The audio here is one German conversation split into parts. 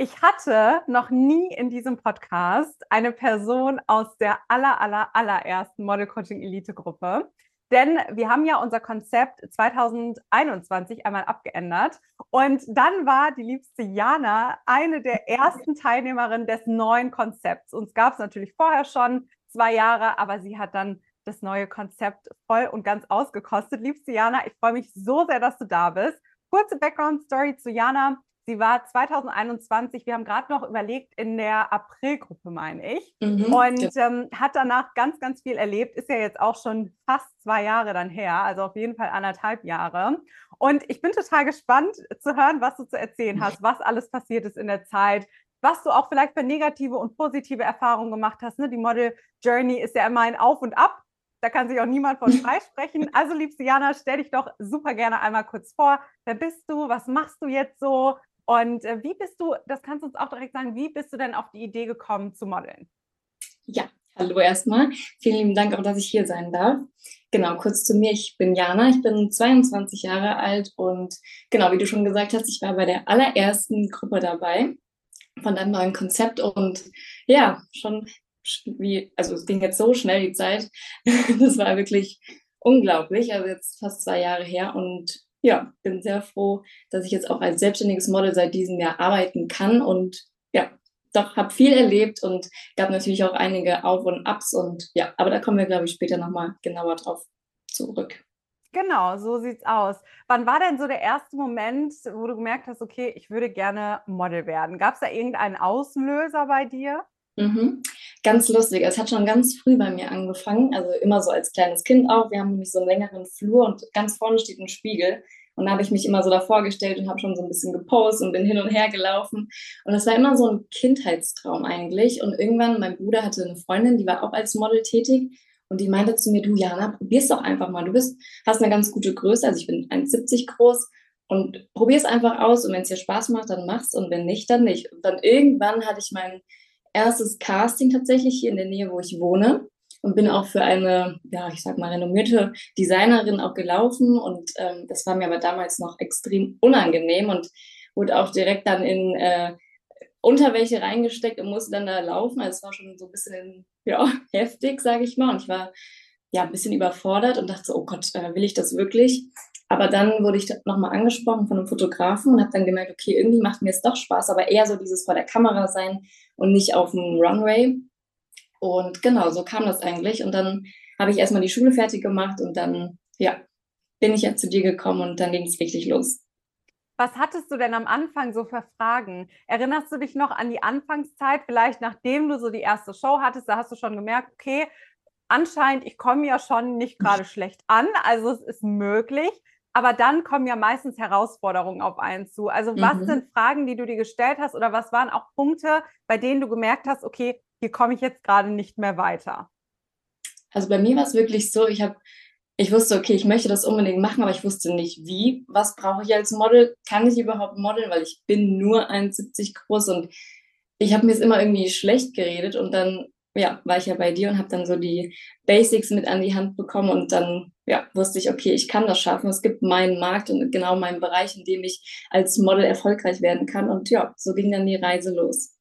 Ich hatte noch nie in diesem Podcast eine Person aus der aller, aller, allerersten Model Coaching Elite Gruppe. Denn wir haben ja unser Konzept 2021 einmal abgeändert. Und dann war die liebste Jana eine der ersten Teilnehmerinnen des neuen Konzepts. Uns gab es natürlich vorher schon zwei Jahre, aber sie hat dann das neue Konzept voll und ganz ausgekostet. Liebste Jana, ich freue mich so sehr, dass du da bist. Kurze Background-Story zu Jana. Sie war 2021, wir haben gerade noch überlegt, in der Aprilgruppe, meine ich, mhm, und ja. ähm, hat danach ganz, ganz viel erlebt. Ist ja jetzt auch schon fast zwei Jahre dann her, also auf jeden Fall anderthalb Jahre. Und ich bin total gespannt zu hören, was du zu erzählen hast, was alles passiert ist in der Zeit, was du auch vielleicht für negative und positive Erfahrungen gemacht hast. Ne? Die Model Journey ist ja immer ein Auf und Ab. Da kann sich auch niemand von freisprechen. Also, liebste Jana, stell dich doch super gerne einmal kurz vor. Wer bist du? Was machst du jetzt so? Und äh, wie bist du, das kannst du uns auch direkt sagen, wie bist du denn auf die Idee gekommen zu modeln? Ja, hallo erstmal. Vielen lieben Dank auch, dass ich hier sein darf. Genau, kurz zu mir. Ich bin Jana, ich bin 22 Jahre alt und genau, wie du schon gesagt hast, ich war bei der allerersten Gruppe dabei von deinem neuen Konzept und ja, schon wie, also es ging jetzt so schnell die Zeit. Das war wirklich unglaublich, also jetzt fast zwei Jahre her und ja, bin sehr froh, dass ich jetzt auch als selbstständiges Model seit diesem Jahr arbeiten kann und ja, doch habe viel erlebt und gab natürlich auch einige Auf und Abs und ja, aber da kommen wir, glaube ich, später nochmal genauer drauf zurück. Genau, so sieht's aus. Wann war denn so der erste Moment, wo du gemerkt hast, okay, ich würde gerne Model werden? Gab es da irgendeinen Auslöser bei dir? Mhm. Ganz lustig. Es hat schon ganz früh bei mir angefangen, also immer so als kleines Kind auch. Wir haben nämlich so einen längeren Flur und ganz vorne steht ein Spiegel. Und da habe ich mich immer so davor gestellt und habe schon so ein bisschen gepostet und bin hin und her gelaufen. Und das war immer so ein Kindheitstraum eigentlich. Und irgendwann, mein Bruder hatte eine Freundin, die war auch als Model tätig. Und die meinte zu mir, du Jana, probier's doch einfach mal. Du bist, hast eine ganz gute Größe, also ich bin 1,70 groß. Und probier's einfach aus. Und wenn es dir Spaß macht, dann mach's. Und wenn nicht, dann nicht. Und dann irgendwann hatte ich meinen erstes Casting tatsächlich hier in der Nähe, wo ich wohne und bin auch für eine, ja, ich sag mal, renommierte Designerin auch gelaufen und ähm, das war mir aber damals noch extrem unangenehm und wurde auch direkt dann in äh, Unterwäsche reingesteckt und musste dann da laufen. Also es war schon so ein bisschen ja, heftig, sage ich mal. Und ich war ja ein bisschen überfordert und dachte so, oh Gott, äh, will ich das wirklich? Aber dann wurde ich nochmal angesprochen von einem Fotografen und habe dann gemerkt, okay, irgendwie macht mir es doch Spaß, aber eher so dieses vor der Kamera sein und nicht auf dem Runway. Und genau, so kam das eigentlich. Und dann habe ich erstmal die Schule fertig gemacht und dann, ja, bin ich ja zu dir gekommen und dann ging es richtig los. Was hattest du denn am Anfang so für Fragen? Erinnerst du dich noch an die Anfangszeit, vielleicht nachdem du so die erste Show hattest, da hast du schon gemerkt, okay, anscheinend, ich komme ja schon nicht gerade schlecht an, also es ist möglich. Aber dann kommen ja meistens Herausforderungen auf einen zu. Also was mhm. sind Fragen, die du dir gestellt hast oder was waren auch Punkte, bei denen du gemerkt hast, okay, hier komme ich jetzt gerade nicht mehr weiter? Also bei mir war es wirklich so, ich habe ich wusste, okay, ich möchte das unbedingt machen, aber ich wusste nicht wie. Was brauche ich als Model? Kann ich überhaupt modeln? Weil ich bin nur 1,70 groß und ich habe mir es immer irgendwie schlecht geredet und dann ja, war ich ja bei dir und habe dann so die Basics mit an die Hand bekommen und dann ja, wusste ich, okay, ich kann das schaffen. Es gibt meinen Markt und genau meinen Bereich, in dem ich als Model erfolgreich werden kann. Und ja, so ging dann die Reise los.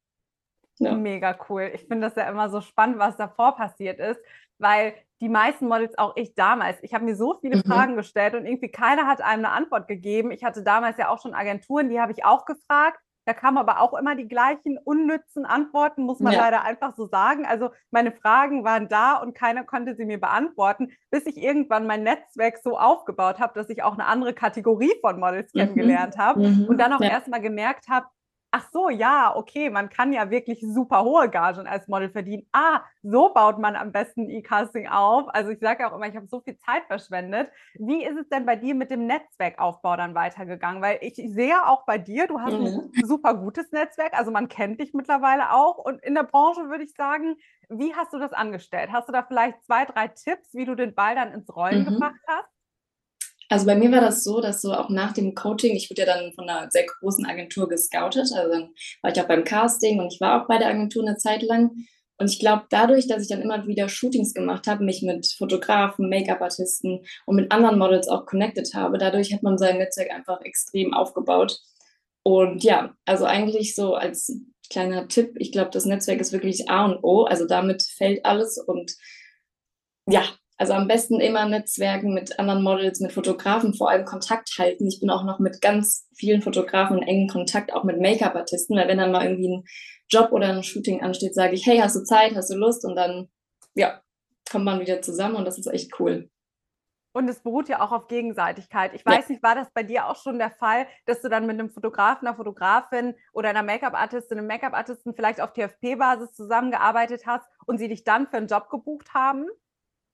Ja. Mega cool. Ich finde das ja immer so spannend, was davor passiert ist, weil die meisten Models, auch ich damals, ich habe mir so viele mhm. Fragen gestellt und irgendwie keiner hat einem eine Antwort gegeben. Ich hatte damals ja auch schon Agenturen, die habe ich auch gefragt. Da kamen aber auch immer die gleichen unnützen Antworten, muss man ja. leider einfach so sagen. Also meine Fragen waren da und keiner konnte sie mir beantworten, bis ich irgendwann mein Netzwerk so aufgebaut habe, dass ich auch eine andere Kategorie von Models mhm. kennengelernt habe mhm. und dann auch ja. erstmal gemerkt habe, ach so, ja, okay, man kann ja wirklich super hohe Gagen als Model verdienen. Ah, so baut man am besten E-Casting auf. Also ich sage auch immer, ich habe so viel Zeit verschwendet. Wie ist es denn bei dir mit dem Netzwerkaufbau dann weitergegangen? Weil ich sehe auch bei dir, du hast mhm. ein super gutes Netzwerk, also man kennt dich mittlerweile auch. Und in der Branche würde ich sagen, wie hast du das angestellt? Hast du da vielleicht zwei, drei Tipps, wie du den Ball dann ins Rollen mhm. gebracht hast? Also bei mir war das so, dass so auch nach dem Coaching, ich wurde ja dann von einer sehr großen Agentur gescoutet, also dann war ich auch beim Casting und ich war auch bei der Agentur eine Zeit lang. Und ich glaube, dadurch, dass ich dann immer wieder Shootings gemacht habe, mich mit Fotografen, Make-up-Artisten und mit anderen Models auch connected habe, dadurch hat man sein Netzwerk einfach extrem aufgebaut. Und ja, also eigentlich so als kleiner Tipp, ich glaube, das Netzwerk ist wirklich A und O. Also damit fällt alles und ja, also am besten immer Netzwerken mit anderen Models, mit Fotografen, vor allem Kontakt halten. Ich bin auch noch mit ganz vielen Fotografen in engen Kontakt, auch mit Make-up-Artisten, weil wenn dann mal irgendwie ein Job oder ein Shooting ansteht, sage ich, hey, hast du Zeit, hast du Lust? Und dann, ja, kommt man wieder zusammen und das ist echt cool. Und es beruht ja auch auf Gegenseitigkeit. Ich weiß ja. nicht, war das bei dir auch schon der Fall, dass du dann mit einem Fotografen, einer Fotografin oder einer Make-up-Artistin, einem Make-up-Artisten vielleicht auf TFP-Basis zusammengearbeitet hast und sie dich dann für einen Job gebucht haben?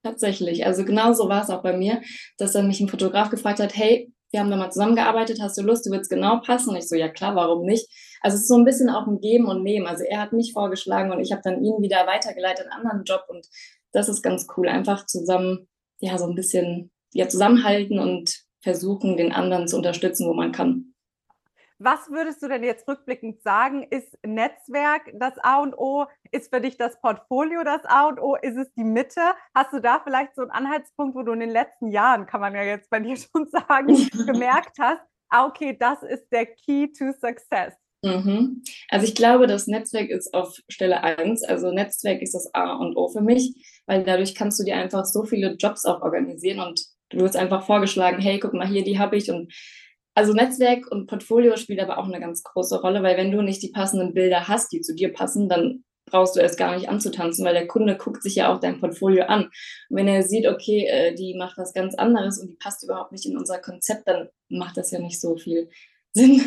Tatsächlich. Also genau so war es auch bei mir, dass dann mich ein Fotograf gefragt hat, hey, wir haben da mal zusammengearbeitet, hast du Lust, du würdest genau passen? Und ich so, ja klar, warum nicht? Also es ist so ein bisschen auch ein Geben und Nehmen. Also er hat mich vorgeschlagen und ich habe dann ihn wieder weitergeleitet, einen anderen Job und das ist ganz cool. Einfach zusammen, ja, so ein bisschen ja, zusammenhalten und versuchen, den anderen zu unterstützen, wo man kann. Was würdest du denn jetzt rückblickend sagen? Ist Netzwerk das A und O? Ist für dich das Portfolio das A und O? Ist es die Mitte? Hast du da vielleicht so einen Anhaltspunkt, wo du in den letzten Jahren, kann man ja jetzt bei dir schon sagen, gemerkt hast, ah, okay, das ist der Key to Success? Mhm. Also ich glaube, das Netzwerk ist auf Stelle 1. Also Netzwerk ist das A und O für mich, weil dadurch kannst du dir einfach so viele Jobs auch organisieren und du wirst einfach vorgeschlagen, hey, guck mal hier, die habe ich und also Netzwerk und Portfolio spielt aber auch eine ganz große Rolle, weil wenn du nicht die passenden Bilder hast, die zu dir passen, dann brauchst du erst gar nicht anzutanzen, weil der Kunde guckt sich ja auch dein Portfolio an. Und wenn er sieht, okay, äh, die macht was ganz anderes und die passt überhaupt nicht in unser Konzept, dann macht das ja nicht so viel Sinn.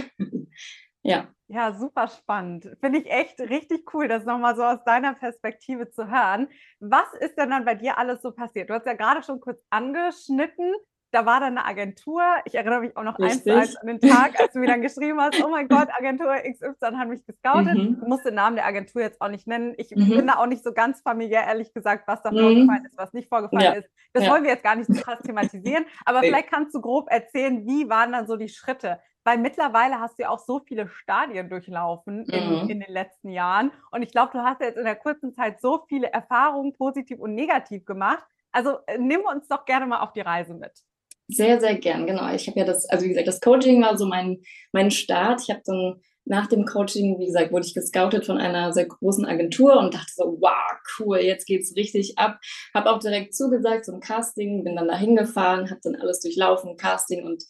ja. Ja, super spannend. Finde ich echt richtig cool, das nochmal so aus deiner Perspektive zu hören. Was ist denn dann bei dir alles so passiert? Du hast ja gerade schon kurz angeschnitten, da war dann eine Agentur. Ich erinnere mich auch noch eins zu eins an den Tag, als du mir dann geschrieben hast, oh mein Gott, Agentur XY hat mich gescoutet. Mhm. Du musst den Namen der Agentur jetzt auch nicht nennen. Ich mhm. bin da auch nicht so ganz familiär, ehrlich gesagt, was da mhm. vorgefallen ist, was nicht vorgefallen ja. ist. Das ja. wollen wir jetzt gar nicht so krass thematisieren. Aber nee. vielleicht kannst du grob erzählen, wie waren dann so die Schritte? Weil mittlerweile hast du ja auch so viele Stadien durchlaufen in, mhm. in den letzten Jahren. Und ich glaube, du hast jetzt in der kurzen Zeit so viele Erfahrungen, positiv und negativ gemacht. Also äh, nimm uns doch gerne mal auf die Reise mit. Sehr, sehr gern, genau. Ich habe ja das, also wie gesagt, das Coaching war so mein, mein Start. Ich habe dann nach dem Coaching, wie gesagt, wurde ich gescoutet von einer sehr großen Agentur und dachte so, wow, cool, jetzt geht's richtig ab. Habe auch direkt zugesagt zum Casting, bin dann da hingefahren, habe dann alles durchlaufen, Casting und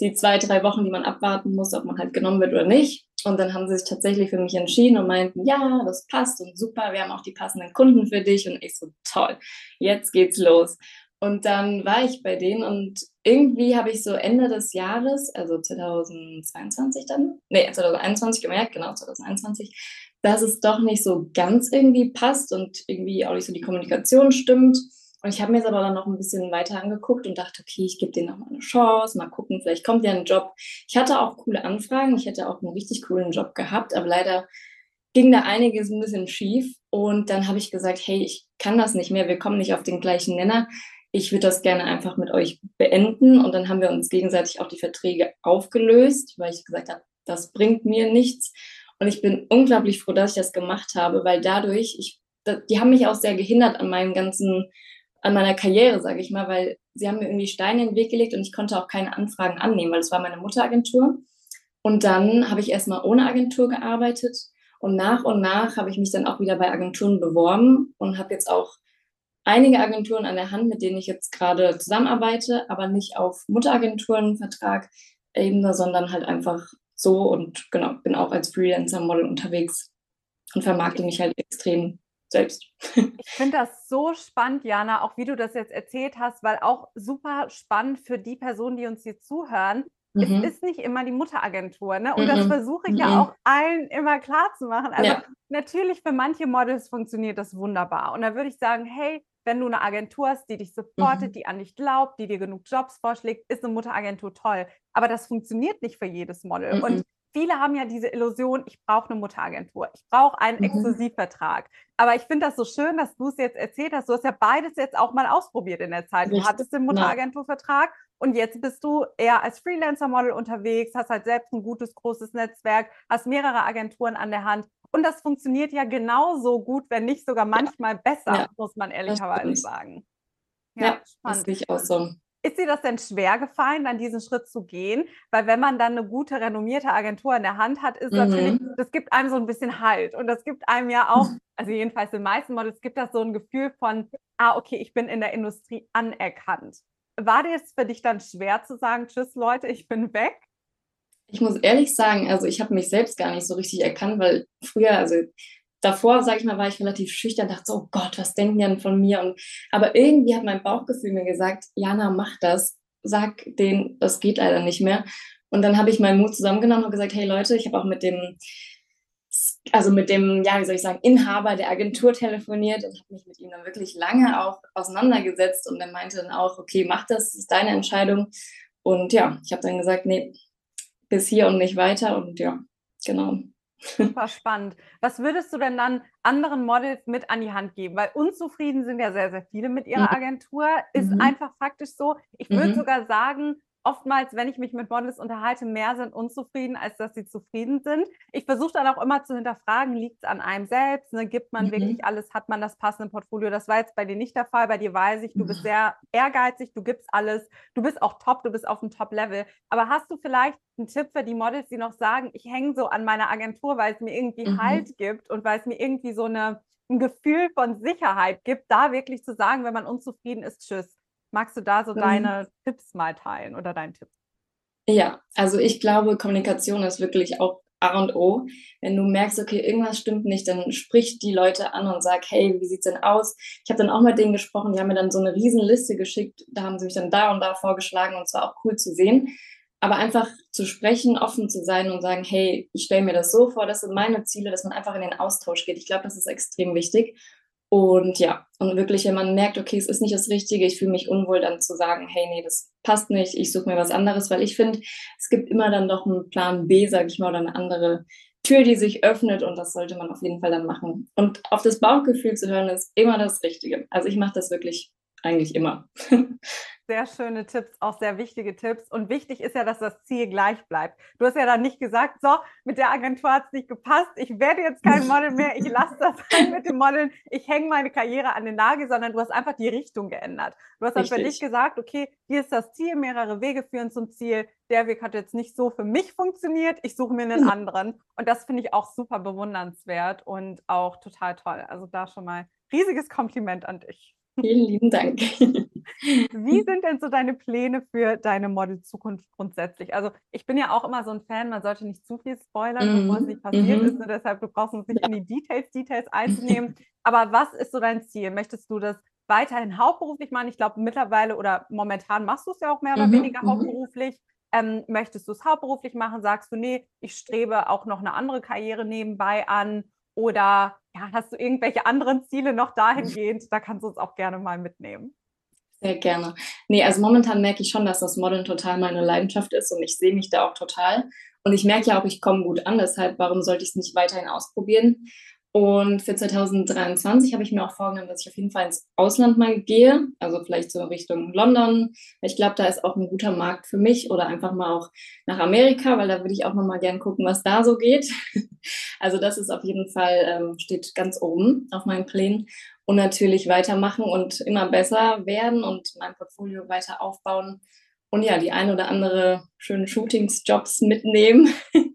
die zwei, drei Wochen, die man abwarten muss, ob man halt genommen wird oder nicht. Und dann haben sie sich tatsächlich für mich entschieden und meinten, ja, das passt und super, wir haben auch die passenden Kunden für dich. Und ich so, toll, jetzt geht's los. Und dann war ich bei denen und irgendwie habe ich so Ende des Jahres, also 2022 dann, nee, 2021 gemerkt, genau, 2021, dass es doch nicht so ganz irgendwie passt und irgendwie auch nicht so die Kommunikation stimmt. Und ich habe mir es aber dann noch ein bisschen weiter angeguckt und dachte, okay, ich gebe denen noch mal eine Chance, mal gucken, vielleicht kommt ja ein Job. Ich hatte auch coole Anfragen, ich hätte auch einen richtig coolen Job gehabt, aber leider ging da einiges ein bisschen schief. Und dann habe ich gesagt, hey, ich kann das nicht mehr, wir kommen nicht auf den gleichen Nenner ich würde das gerne einfach mit euch beenden. Und dann haben wir uns gegenseitig auch die Verträge aufgelöst, weil ich gesagt habe, das bringt mir nichts. Und ich bin unglaublich froh, dass ich das gemacht habe, weil dadurch, ich, die haben mich auch sehr gehindert an meinem ganzen, an meiner Karriere, sage ich mal, weil sie haben mir irgendwie Steine in den Weg gelegt und ich konnte auch keine Anfragen annehmen, weil es war meine Mutteragentur. Und dann habe ich erstmal ohne Agentur gearbeitet und nach und nach habe ich mich dann auch wieder bei Agenturen beworben und habe jetzt auch einige Agenturen an der Hand, mit denen ich jetzt gerade zusammenarbeite, aber nicht auf Mutteragenturenvertrag Ebene, sondern halt einfach so und genau, bin auch als Freelancer-Model unterwegs und vermarkte mich halt extrem selbst. Ich finde das so spannend, Jana, auch wie du das jetzt erzählt hast, weil auch super spannend für die Personen, die uns hier zuhören. Mhm. Es ist nicht immer die Mutteragentur, ne? Und mhm. das versuche ich mhm. ja auch allen immer klar zu machen. Also ja. natürlich für manche Models funktioniert das wunderbar. Und da würde ich sagen, hey, wenn du eine Agentur hast, die dich supportet, mhm. die an dich glaubt, die dir genug Jobs vorschlägt, ist eine Mutteragentur toll. Aber das funktioniert nicht für jedes Model. Mhm. Und viele haben ja diese Illusion, ich brauche eine Mutteragentur, ich brauche einen mhm. Exklusivvertrag. Aber ich finde das so schön, dass du es jetzt erzählt hast. Du hast ja beides jetzt auch mal ausprobiert in der Zeit. Du Richtig. hattest den Mutteragenturvertrag und jetzt bist du eher als Freelancer-Model unterwegs, hast halt selbst ein gutes, großes Netzwerk, hast mehrere Agenturen an der Hand. Und das funktioniert ja genauso gut, wenn nicht sogar manchmal besser, ja. muss man ehrlicherweise sagen. Ja, ja das sehe ich auch so. Ist dir das denn schwer gefallen, dann diesen Schritt zu gehen? Weil wenn man dann eine gute, renommierte Agentur in der Hand hat, ist mhm. natürlich, das gibt einem so ein bisschen Halt. Und das gibt einem ja auch, also jedenfalls den meisten Models, gibt das so ein Gefühl von, ah, okay, ich bin in der Industrie anerkannt. War dir es für dich dann schwer zu sagen, tschüss Leute, ich bin weg? Ich muss ehrlich sagen, also ich habe mich selbst gar nicht so richtig erkannt, weil früher, also davor, sage ich mal, war ich relativ schüchtern, dachte so, oh Gott, was denken die denn von mir? Und, aber irgendwie hat mein Bauchgefühl mir gesagt, Jana, mach das, sag denen, das geht leider nicht mehr. Und dann habe ich meinen Mut zusammengenommen und gesagt, hey Leute, ich habe auch mit dem, also mit dem, ja, wie soll ich sagen, Inhaber der Agentur telefoniert und habe mich mit ihm dann wirklich lange auch auseinandergesetzt und er meinte dann auch, okay, mach das, das ist deine Entscheidung. Und ja, ich habe dann gesagt, nee, bis hier und nicht weiter und ja, genau. Super spannend. Was würdest du denn dann anderen Models mit an die Hand geben? Weil unzufrieden sind ja sehr, sehr viele mit ihrer mhm. Agentur. Ist mhm. einfach faktisch so. Ich würde mhm. sogar sagen, oftmals, wenn ich mich mit Models unterhalte, mehr sind unzufrieden, als dass sie zufrieden sind. Ich versuche dann auch immer zu hinterfragen, liegt es an einem selbst? Ne? Gibt man mhm. wirklich alles? Hat man das passende Portfolio? Das war jetzt bei dir nicht der Fall. Bei dir weiß ich, du bist sehr ehrgeizig, du gibst alles, du bist auch top, du bist auf dem Top-Level. Aber hast du vielleicht einen Tipp für die Models, die noch sagen, ich hänge so an meiner Agentur, weil es mir irgendwie mhm. Halt gibt und weil es mir irgendwie so eine, ein Gefühl von Sicherheit gibt, da wirklich zu sagen, wenn man unzufrieden ist, tschüss. Magst du da so mhm. deine Tipps mal teilen oder deinen Tipp? Ja, also ich glaube, Kommunikation ist wirklich auch A und O. Wenn du merkst, okay, irgendwas stimmt nicht, dann sprich die Leute an und sag, hey, wie sieht's denn aus? Ich habe dann auch mit denen gesprochen, die haben mir dann so eine riesen Liste geschickt, da haben sie mich dann da und da vorgeschlagen und es war auch cool zu sehen. Aber einfach zu sprechen, offen zu sein und sagen, hey, ich stelle mir das so vor, das sind meine Ziele, dass man einfach in den Austausch geht. Ich glaube, das ist extrem wichtig. Und ja, und wirklich, wenn man merkt, okay, es ist nicht das Richtige, ich fühle mich unwohl, dann zu sagen, hey, nee, das passt nicht, ich suche mir was anderes, weil ich finde, es gibt immer dann doch einen Plan B, sage ich mal, oder eine andere Tür, die sich öffnet und das sollte man auf jeden Fall dann machen. Und auf das Bauchgefühl zu hören, ist immer das Richtige. Also ich mache das wirklich eigentlich immer. Sehr schöne Tipps, auch sehr wichtige Tipps. Und wichtig ist ja, dass das Ziel gleich bleibt. Du hast ja dann nicht gesagt, so, mit der Agentur hat es nicht gepasst, ich werde jetzt kein Model mehr, ich lasse das sein mit dem Modeln, ich hänge meine Karriere an den Nagel, sondern du hast einfach die Richtung geändert. Du hast dann für dich gesagt, okay, hier ist das Ziel, mehrere Wege führen zum Ziel. Der Weg hat jetzt nicht so für mich funktioniert, ich suche mir einen anderen. Und das finde ich auch super bewundernswert und auch total toll. Also da schon mal riesiges Kompliment an dich. Vielen lieben Dank. Wie sind denn so deine Pläne für deine Model-Zukunft grundsätzlich? Also ich bin ja auch immer so ein Fan, man sollte nicht zu viel spoilern, bevor es nicht passiert mm ist. Und deshalb, du brauchst uns nicht ja. in die Details, Details einzunehmen. Aber was ist so dein Ziel? Möchtest du das weiterhin hauptberuflich machen? Ich glaube, mittlerweile oder momentan machst du es ja auch mehr oder mm weniger mhm. hauptberuflich. Ähm, möchtest du es hauptberuflich machen? Sagst du, nee, ich strebe auch noch eine andere Karriere nebenbei an? Oder ja, hast du irgendwelche anderen Ziele noch dahingehend? Da kannst du uns auch gerne mal mitnehmen. Sehr gerne. Nee, also momentan merke ich schon, dass das Modeln total meine Leidenschaft ist und ich sehe mich da auch total. Und ich merke ja auch, ich komme gut an, deshalb, warum sollte ich es nicht weiterhin ausprobieren? Und für 2023 habe ich mir auch vorgenommen, dass ich auf jeden Fall ins Ausland mal gehe, also vielleicht so Richtung London. Ich glaube, da ist auch ein guter Markt für mich oder einfach mal auch nach Amerika, weil da würde ich auch noch mal gern gucken, was da so geht. Also das ist auf jeden Fall, ähm, steht ganz oben auf meinen Plänen. Und natürlich weitermachen und immer besser werden und mein Portfolio weiter aufbauen. Und ja, die ein oder andere schönen Shootings-Jobs mitnehmen.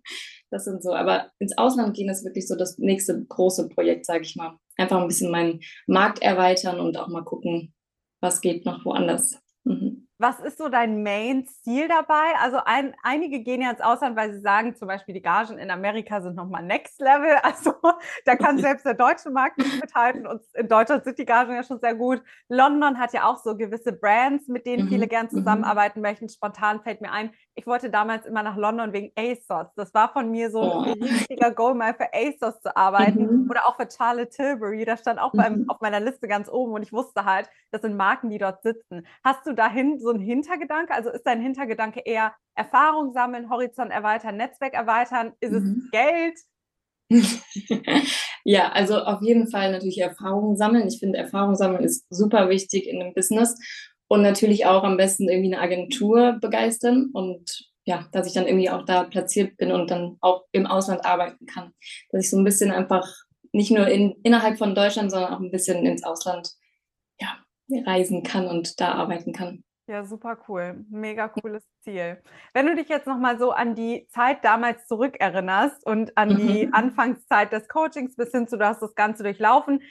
Das sind so, aber ins Ausland gehen ist wirklich so das nächste große Projekt, sage ich mal. Einfach ein bisschen meinen Markt erweitern und auch mal gucken, was geht noch woanders. Mhm. Was ist so dein Main-Ziel dabei? Also ein, einige gehen ja ins Ausland, weil sie sagen, zum Beispiel die Gagen in Amerika sind nochmal Next Level. Also da kann selbst der deutsche Markt nicht mithalten. Und in Deutschland sind die Gagen ja schon sehr gut. London hat ja auch so gewisse Brands, mit denen mhm. viele gern mhm. zusammenarbeiten möchten. Spontan fällt mir ein, ich wollte damals immer nach London wegen ASOS. Das war von mir so oh. ein richtiger Goal, mal für ASOS zu arbeiten. Mhm. Oder auch für Charlotte Tilbury. Das stand auch beim, mhm. auf meiner Liste ganz oben. Und ich wusste halt, das sind Marken, die dort sitzen. Hast du dahin so so ein Hintergedanke? Also ist dein Hintergedanke eher Erfahrung sammeln, Horizont erweitern, Netzwerk erweitern? Ist mhm. es Geld? ja, also auf jeden Fall natürlich Erfahrung sammeln. Ich finde, Erfahrung sammeln ist super wichtig in einem Business und natürlich auch am besten irgendwie eine Agentur begeistern und ja, dass ich dann irgendwie auch da platziert bin und dann auch im Ausland arbeiten kann. Dass ich so ein bisschen einfach nicht nur in, innerhalb von Deutschland, sondern auch ein bisschen ins Ausland ja, reisen kann und da arbeiten kann. Ja, super cool. Mega cooles Ziel. Wenn du dich jetzt nochmal so an die Zeit damals zurückerinnerst und an die Mhm. Anfangszeit des Coachings bis hin zu, du hast das Ganze durchlaufen.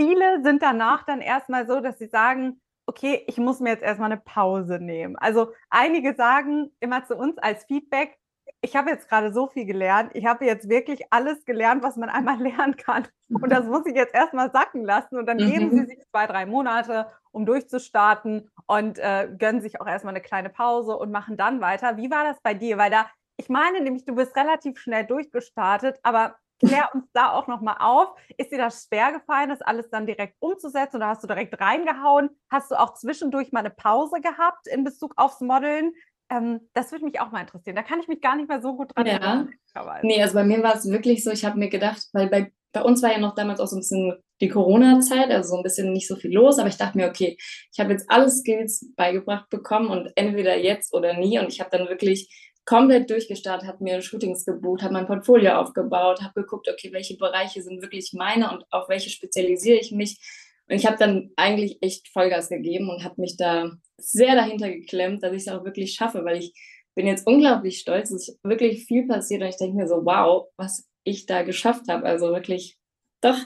Viele sind danach dann erstmal so, dass sie sagen, okay, ich muss mir jetzt erstmal eine Pause nehmen. Also einige sagen immer zu uns als Feedback, ich habe jetzt gerade so viel gelernt. Ich habe jetzt wirklich alles gelernt, was man einmal lernen kann. Und das muss ich jetzt erstmal sacken lassen. Und dann geben sie Mhm. sich zwei, drei Monate, um durchzustarten und äh, gönnen sich auch erstmal eine kleine Pause und machen dann weiter. Wie war das bei dir? Weil da, ich meine nämlich, du bist relativ schnell durchgestartet, aber klär uns da auch nochmal auf. Ist dir das schwer gefallen, das alles dann direkt umzusetzen oder hast du direkt reingehauen? Hast du auch zwischendurch mal eine Pause gehabt in Bezug aufs Modeln? Ähm, das würde mich auch mal interessieren. Da kann ich mich gar nicht mehr so gut dran Ja. erinnern. Nee, also bei mir war es wirklich so, ich habe mir gedacht, weil bei, bei uns war ja noch damals auch so ein bisschen die Corona-Zeit, also so ein bisschen nicht so viel los, aber ich dachte mir, okay, ich habe jetzt alle Skills beigebracht bekommen und entweder jetzt oder nie und ich habe dann wirklich komplett durchgestartet, habe mir Shootings gebucht, habe mein Portfolio aufgebaut, habe geguckt, okay, welche Bereiche sind wirklich meine und auf welche spezialisiere ich mich und ich habe dann eigentlich echt Vollgas gegeben und habe mich da sehr dahinter geklemmt, dass ich es auch wirklich schaffe, weil ich bin jetzt unglaublich stolz. Es ist wirklich viel passiert und ich denke mir so, wow, was ich da geschafft habe. Also wirklich, doch.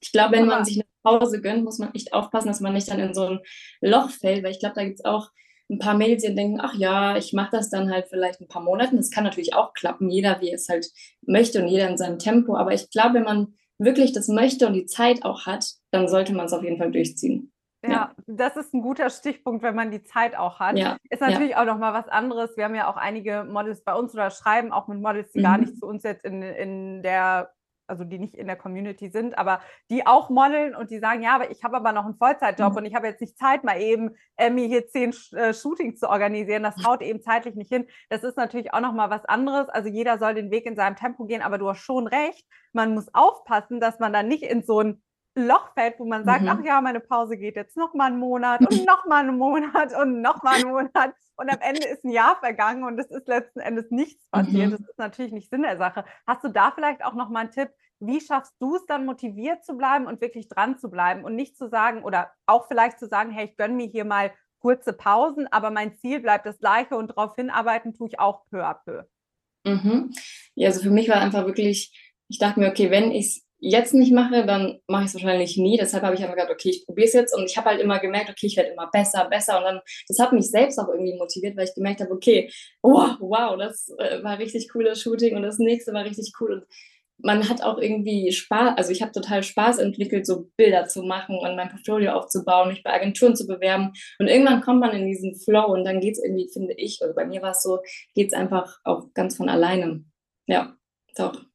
Ich glaube, wenn man sich eine Pause gönnt, muss man echt aufpassen, dass man nicht dann in so ein Loch fällt, weil ich glaube, da gibt es auch ein paar Mädels, die denken, ach ja, ich mache das dann halt vielleicht ein paar Monaten. Das kann natürlich auch klappen, jeder wie es halt möchte und jeder in seinem Tempo. Aber ich glaube, wenn man wirklich das möchte und die Zeit auch hat, dann sollte man es auf jeden Fall durchziehen. Ja, Ja. das ist ein guter Stichpunkt, wenn man die Zeit auch hat. Ja, Ist ja. natürlich auch noch mal was anderes. Wir haben ja auch einige Models bei uns oder schreiben auch mit Models, die gar Mhm. nicht zu uns jetzt in, in der, also die nicht in der Community sind, aber die auch modeln und die sagen, ja, aber ich habe aber noch einen Vollzeitjob Mhm. und ich habe jetzt nicht Zeit, mal eben äh, mir hier zehn äh, Shootings zu organisieren. Das haut eben zeitlich nicht hin. Das ist natürlich auch noch mal was anderes. Also jeder soll den Weg in seinem Tempo gehen, aber du hast schon recht. Man muss aufpassen, dass man dann nicht in so ein Loch fällt, wo man sagt, Mhm. ach ja, meine Pause geht jetzt noch mal einen Monat und noch mal einen Monat und noch mal einen Monat und am Ende ist ein Jahr vergangen und es ist letzten Endes nichts passiert. Mhm. Das ist natürlich nicht Sinn der Sache. Hast du da vielleicht auch noch mal einen Tipp? Wie schaffst du es dann motiviert zu bleiben und wirklich dran zu bleiben und nicht zu sagen oder auch vielleicht zu sagen, hey, ich gönne mir hier mal kurze Pausen, aber mein Ziel bleibt das gleiche und darauf hinarbeiten tue ich auch peu à peu. Mhm. Ja, also für mich war einfach wirklich, ich dachte mir, okay, wenn ich es jetzt nicht mache, dann mache ich es wahrscheinlich nie. Deshalb habe ich einfach gedacht, okay, ich probiere es jetzt. Und ich habe halt immer gemerkt, okay, ich werde immer besser, besser. Und dann, das hat mich selbst auch irgendwie motiviert, weil ich gemerkt habe, okay, wow, wow, das äh, war richtig cooles Shooting und das nächste war richtig cool. Und man hat auch irgendwie Spaß, also ich habe total Spaß entwickelt, so Bilder zu machen und mein Portfolio aufzubauen, mich bei Agenturen zu bewerben. Und irgendwann kommt man in diesen Flow und dann geht es irgendwie, finde ich, oder bei mir war es so, geht es einfach auch ganz von alleine. Ja, doch.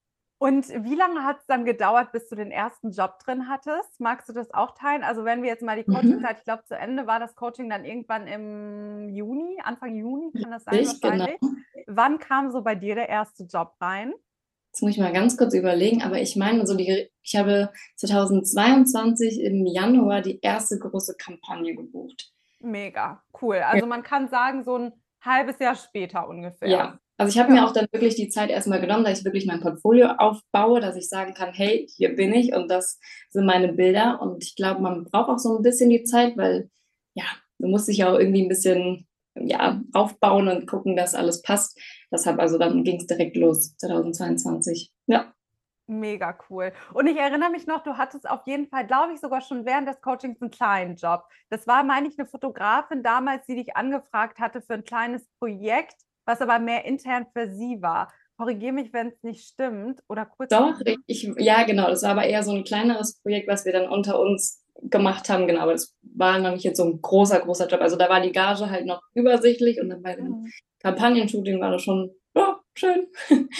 Und wie lange hat es dann gedauert, bis du den ersten Job drin hattest? Magst du das auch teilen? Also wenn wir jetzt mal die Mhm. Coachingzeit, ich glaube zu Ende war das Coaching dann irgendwann im Juni, Anfang Juni, kann das sein Ich, genau. wahrscheinlich? Wann kam so bei dir der erste Job rein? Jetzt muss ich mal ganz kurz überlegen, aber ich meine, so die, ich habe 2022 im Januar die erste große Kampagne gebucht. Mega, cool. Also man kann sagen, so ein halbes Jahr später ungefähr. Ja, also ich habe Ja. mir auch dann wirklich die Zeit erstmal genommen, dass ich wirklich mein Portfolio aufbaue, dass ich sagen kann, hey, hier bin ich und das sind meine Bilder. Und ich glaube, man braucht auch so ein bisschen die Zeit, weil ja, du musst dich ja auch irgendwie ein bisschen ja, aufbauen und gucken, dass alles passt. Deshalb, also dann ging es direkt los, 2022. Ja. Mega cool. Und ich erinnere mich noch, du hattest auf jeden Fall, glaube ich, sogar schon während des Coachings einen kleinen Job. Das war, meine ich, eine Fotografin damals, die dich angefragt hatte für ein kleines Projekt, was aber mehr intern für sie war. Korrigiere mich, wenn es nicht stimmt. Oder kurz. Doch, ich, ja, genau. Das war aber eher so ein kleineres Projekt, was wir dann unter uns gemacht haben. Genau, aber das war noch nicht jetzt so ein großer, großer Job. Also da war die Gage halt noch übersichtlich und dann bei dem Mhm. Kampagnenshooting war das schon, schön.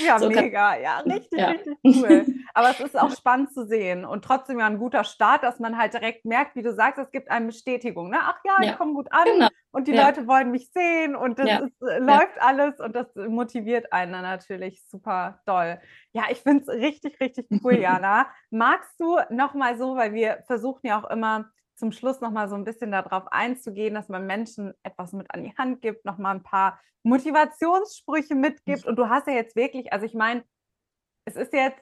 Ja, So kann- mega. Ja, richtig, Ja. richtig cool. Aber es ist auch spannend zu sehen und trotzdem ja ein guter Start, dass man halt direkt merkt, wie du sagst, es gibt eine Bestätigung. Ne? Ach ja, ich Ja. komme gut an Genau. und die Ja. Leute wollen mich sehen und das ist, äh, läuft alles und das motiviert einen natürlich super doll. Ja, ich finde es richtig, richtig cool, Jana. Magst du nochmal so, weil wir versuchen ja auch immer zum Schluss nochmal so ein bisschen darauf einzugehen, dass man Menschen etwas mit an die Hand gibt, nochmal ein paar Motivationssprüche mitgibt. Und du hast ja jetzt wirklich, also ich meine, es ist jetzt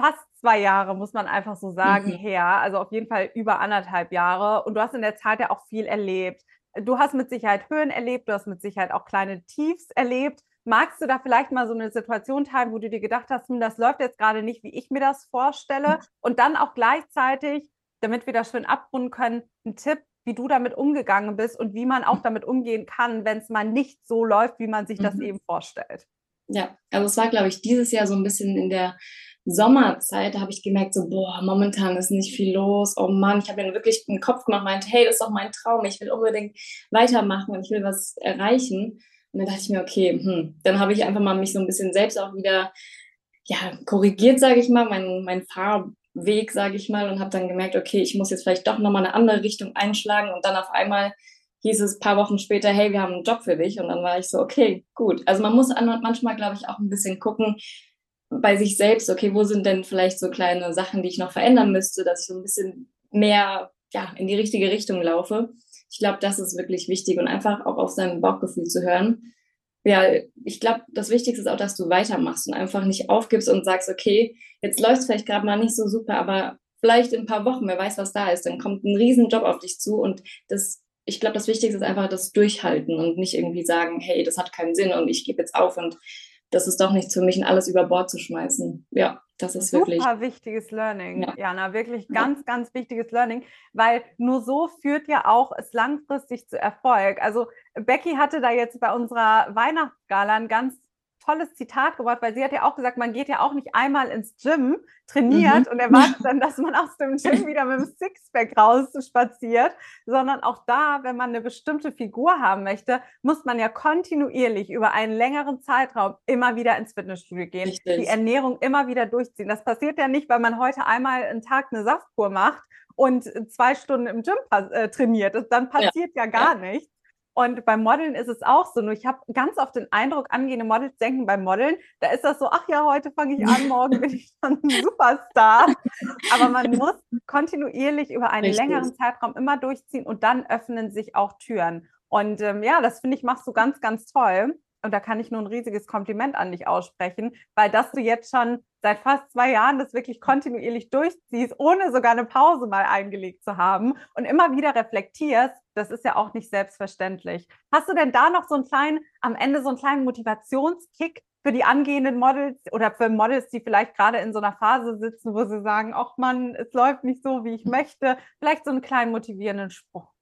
fast zwei Jahre, muss man einfach so sagen, Mhm. her. Also auf jeden Fall über anderthalb Jahre. Und du hast in der Zeit ja auch viel erlebt. Du hast mit Sicherheit Höhen erlebt, du hast mit Sicherheit auch kleine Tiefs erlebt. Magst du da vielleicht mal so eine Situation teilen, wo du dir gedacht hast, hm, das läuft jetzt gerade nicht, wie ich mir das vorstelle? Und dann auch gleichzeitig, damit wir das schön abrunden können, ein Tipp, wie du damit umgegangen bist und wie man auch damit umgehen kann, wenn es mal nicht so läuft, wie man sich das mhm. eben vorstellt. Ja, also es war, glaube ich, dieses Jahr so ein bisschen in der Sommerzeit, da habe ich gemerkt, so, boah, momentan ist nicht viel los. Oh Mann, ich habe mir wirklich einen Kopf gemacht, meinte, hey, das ist doch mein Traum, ich will unbedingt weitermachen und ich will was erreichen. Und dann dachte ich mir, okay, hm, dann habe ich einfach mal mich so ein bisschen selbst auch wieder ja, korrigiert, sage ich mal, mein, mein Fahrweg, sage ich mal, und habe dann gemerkt, okay, ich muss jetzt vielleicht doch nochmal eine andere Richtung einschlagen. Und dann auf einmal hieß es ein paar Wochen später, hey, wir haben einen Job für dich. Und dann war ich so, okay, gut. Also man muss manchmal, glaube ich, auch ein bisschen gucken bei sich selbst, okay, wo sind denn vielleicht so kleine Sachen, die ich noch verändern müsste, dass ich so ein bisschen mehr ja, in die richtige Richtung laufe. Ich glaube, das ist wirklich wichtig und einfach auch auf sein Bauchgefühl zu hören. Ja, ich glaube, das Wichtigste ist auch, dass du weitermachst und einfach nicht aufgibst und sagst, okay, jetzt läuft es vielleicht gerade mal nicht so super, aber vielleicht in ein paar Wochen, wer weiß, was da ist, dann kommt ein Riesenjob auf dich zu und das, ich glaube, das Wichtigste ist einfach das Durchhalten und nicht irgendwie sagen, hey, das hat keinen Sinn und ich gebe jetzt auf und das ist doch nichts für mich, und alles über Bord zu schmeißen. Ja, das ist Super wirklich. Super wichtiges Learning, ja. Jana, wirklich ganz, ja. ganz wichtiges Learning, weil nur so führt ja auch es langfristig zu Erfolg. Also Becky hatte da jetzt bei unserer Weihnachtsgala ein ganz tolles Zitat gebracht, weil sie hat ja auch gesagt, man geht ja auch nicht einmal ins Gym, trainiert mhm. und erwartet dann, dass man aus dem Gym wieder mit dem Sixpack raus spaziert, sondern auch da, wenn man eine bestimmte Figur haben möchte, muss man ja kontinuierlich über einen längeren Zeitraum immer wieder ins Fitnessstudio gehen, Richtig. die Ernährung immer wieder durchziehen. Das passiert ja nicht, weil man heute einmal einen Tag eine Saftkur macht und zwei Stunden im Gym äh, trainiert. Das, dann passiert ja, ja gar ja. nichts. Und beim Modeln ist es auch so. Nur ich habe ganz oft den Eindruck, angehende Models denken beim Modeln, da ist das so, ach ja, heute fange ich an, morgen bin ich schon ein Superstar. Aber man muss kontinuierlich über einen Richtig. längeren Zeitraum immer durchziehen und dann öffnen sich auch Türen. Und ähm, ja, das finde ich, machst du ganz, ganz toll. Und da kann ich nur ein riesiges Kompliment an dich aussprechen, weil dass du jetzt schon seit fast zwei Jahren das wirklich kontinuierlich durchziehst, ohne sogar eine Pause mal eingelegt zu haben und immer wieder reflektierst, das ist ja auch nicht selbstverständlich. Hast du denn da noch so einen kleinen, am Ende so einen kleinen Motivationskick für die angehenden Models oder für Models, die vielleicht gerade in so einer Phase sitzen, wo sie sagen, ach Mann, es läuft nicht so, wie ich möchte, vielleicht so einen kleinen motivierenden Spruch?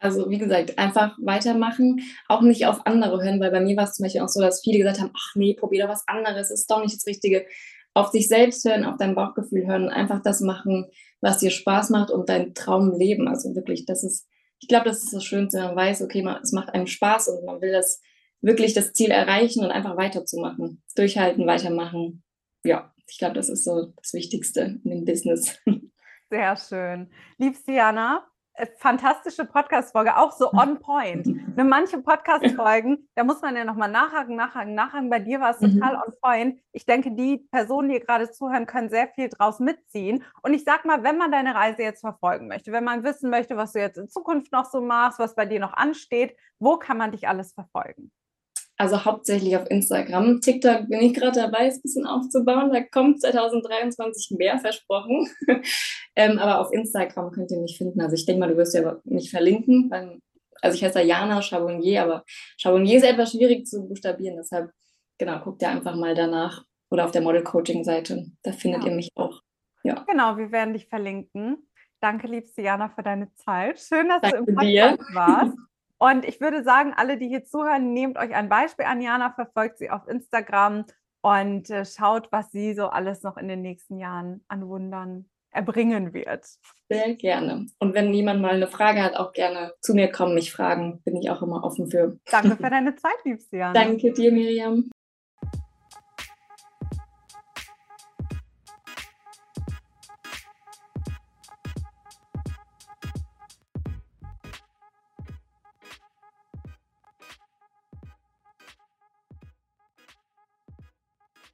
Also wie gesagt, einfach weitermachen, auch nicht auf andere hören, weil bei mir war es zum Beispiel auch so, dass viele gesagt haben, ach nee, probier doch was anderes, ist doch nicht das Richtige. Auf sich selbst hören, auf dein Bauchgefühl hören, einfach das machen, was dir Spaß macht und dein Traum leben. Also wirklich, das ist, ich glaube, das ist das Schönste, man weiß, okay, man, es macht einem Spaß und man will das wirklich das Ziel erreichen und einfach weiterzumachen. Durchhalten, weitermachen. Ja, ich glaube, das ist so das Wichtigste in dem Business. Sehr schön. Liebste Jana, fantastische Podcast-Folge, auch so on point. Ne, manche Podcast-Folgen, da muss man ja nochmal nachhaken, nachhaken, nachhaken. Bei dir war es mhm. total on point. Ich denke, die Personen, die gerade zuhören, können sehr viel draus mitziehen. Und ich sag mal, wenn man deine Reise jetzt verfolgen möchte, wenn man wissen möchte, was du jetzt in Zukunft noch so machst, was bei dir noch ansteht, wo kann man dich alles verfolgen? Also hauptsächlich auf Instagram. TikTok bin ich gerade dabei, es ein bisschen aufzubauen. Da kommt 2023 mehr versprochen. ähm, aber auf Instagram könnt ihr mich finden. Also ich denke mal, du wirst ja mich verlinken. Weil, also ich heiße ja Jana Chabonnier, aber Chabonnier ist etwas schwierig zu buchstabieren. Deshalb, genau, guckt ihr einfach mal danach. Oder auf der Model-Coaching-Seite. Da findet ja. ihr mich auch. Ja. Genau, wir werden dich verlinken. Danke, liebste Jana, für deine Zeit. Schön, dass Danke du im Podcast dir. warst. Und ich würde sagen, alle, die hier zuhören, nehmt euch ein Beispiel an Jana, verfolgt sie auf Instagram und äh, schaut, was sie so alles noch in den nächsten Jahren an Wundern erbringen wird. Sehr gerne. Und wenn jemand mal eine Frage hat, auch gerne zu mir kommen, mich fragen. Bin ich auch immer offen für. Danke für deine Zeit, liebste Jana. Danke dir, Miriam.